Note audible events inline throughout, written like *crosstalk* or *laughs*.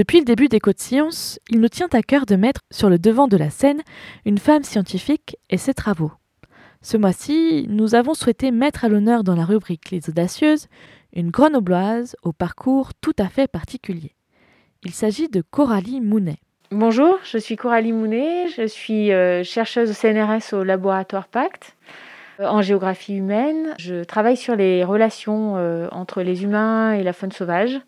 Depuis le début des Côtes Sciences, il nous tient à cœur de mettre sur le devant de la scène une femme scientifique et ses travaux. Ce mois-ci, nous avons souhaité mettre à l'honneur dans la rubrique Les Audacieuses une grenobloise au parcours tout à fait particulier. Il s'agit de Coralie Mounet. Bonjour, je suis Coralie Mounet, je suis euh, chercheuse au CNRS au laboratoire Pacte euh, en géographie humaine. Je travaille sur les relations euh, entre les humains et la faune sauvage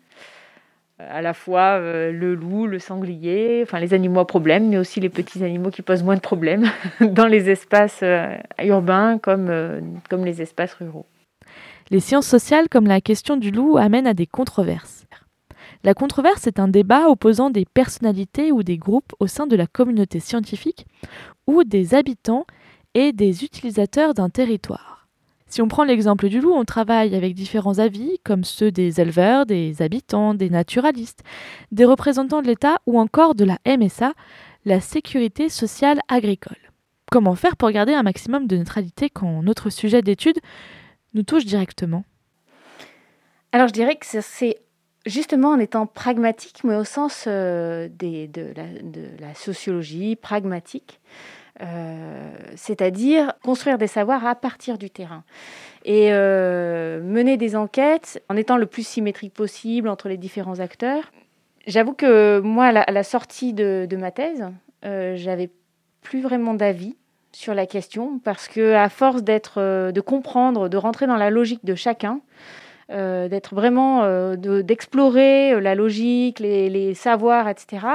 à la fois euh, le loup, le sanglier, enfin les animaux à problème, mais aussi les petits animaux qui posent moins de problèmes *laughs* dans les espaces euh, urbains comme, euh, comme les espaces ruraux. Les sciences sociales, comme la question du loup, amènent à des controverses. La controverse est un débat opposant des personnalités ou des groupes au sein de la communauté scientifique ou des habitants et des utilisateurs d'un territoire. Si on prend l'exemple du loup, on travaille avec différents avis, comme ceux des éleveurs, des habitants, des naturalistes, des représentants de l'État ou encore de la MSA, la sécurité sociale agricole. Comment faire pour garder un maximum de neutralité quand notre sujet d'étude nous touche directement? Alors je dirais que c'est justement en étant pragmatique, mais au sens euh, de, la, sociologie pragmatique. Euh, c'est-à-dire construire des savoirs à partir du terrain et euh, mener des enquêtes en étant le plus symétrique possible entre les différents acteurs. J'avoue que moi, à la, sortie de, ma thèse, euh, j'avais plus vraiment d'avis sur la question parce que à force d'être, de comprendre, de rentrer dans la logique de chacun, euh, d'être vraiment, euh, d'explorer euh, la logique, les, savoirs, etc.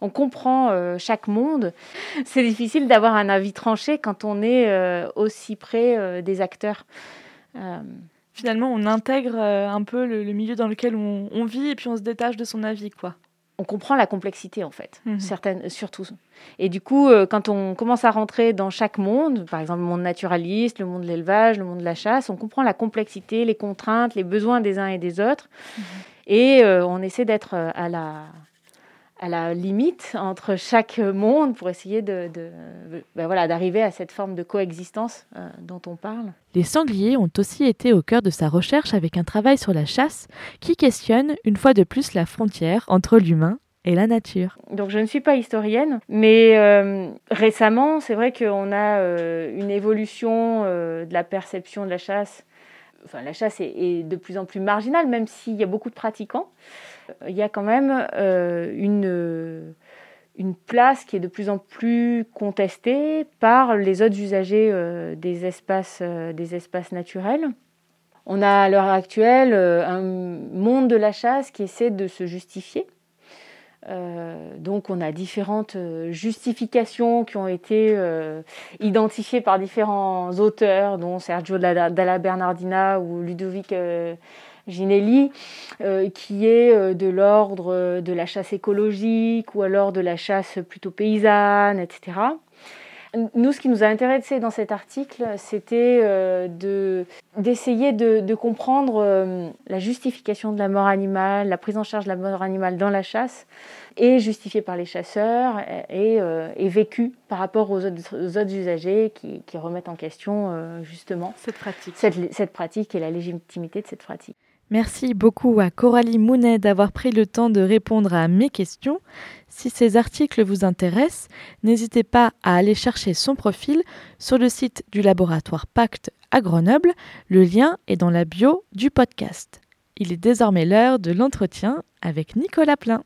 On comprend chaque monde. *laughs* C'est difficile d'avoir un avis tranché quand on est aussi près des acteurs. Finalement, on intègre un peu le, milieu dans lequel on, on, vit et puis on se détache de son avis, quoi on comprend la complexité en fait, mhm. certaines, surtout. Et du coup, euh, quand on commence à rentrer dans chaque monde, par exemple le monde naturaliste, le monde de l'élevage, le monde de la chasse, on comprend la complexité, les contraintes, les besoins des uns et des autres. Mhm. Et euh, on essaie d'être euh, à la, à la limite entre chaque monde pour essayer de, ben voilà, d'arriver à cette forme de coexistence dont on parle. Les sangliers ont aussi été au cœur de sa recherche avec un travail sur la chasse qui questionne une fois de plus la frontière entre l'humain et la nature. Donc je ne suis pas historienne, mais euh, récemment, c'est vrai qu'on a euh, une évolution euh, de la perception de la chasse. Enfin, la chasse est, de plus en plus marginale, même s'il y a beaucoup de pratiquants il y a quand même euh, une, une place qui est de plus en plus contestée par les autres usagers euh, des, espaces, euh, des espaces naturels. On a à l'heure actuelle un monde de la chasse qui essaie de se justifier. Donc on a différentes justifications qui ont été identifiées par différents auteurs, dont Sergio Dalla Bernardina ou Ludovic Ginelli, euh, qui est euh, de l'ordre euh, de la chasse écologique ou alors de la chasse plutôt paysanne, etc. Nous, ce qui nous a intéressé dans cet article, c'était d'essayer de, comprendre la justification de la mort animale, la prise en charge de la mort animale dans la chasse, et justifiée par les chasseurs et, vécue par rapport aux autres, usagers qui, remettent en question justement cette pratique. cette pratique et la légitimité de cette pratique. Merci beaucoup à Coralie Mounet d'avoir pris le temps de répondre à mes questions. Si ces articles vous intéressent, n'hésitez pas à aller chercher son profil sur le site du laboratoire Pacte à Grenoble. Le lien est dans la bio du podcast. Il est désormais l'heure de l'entretien avec Nicolas Plein.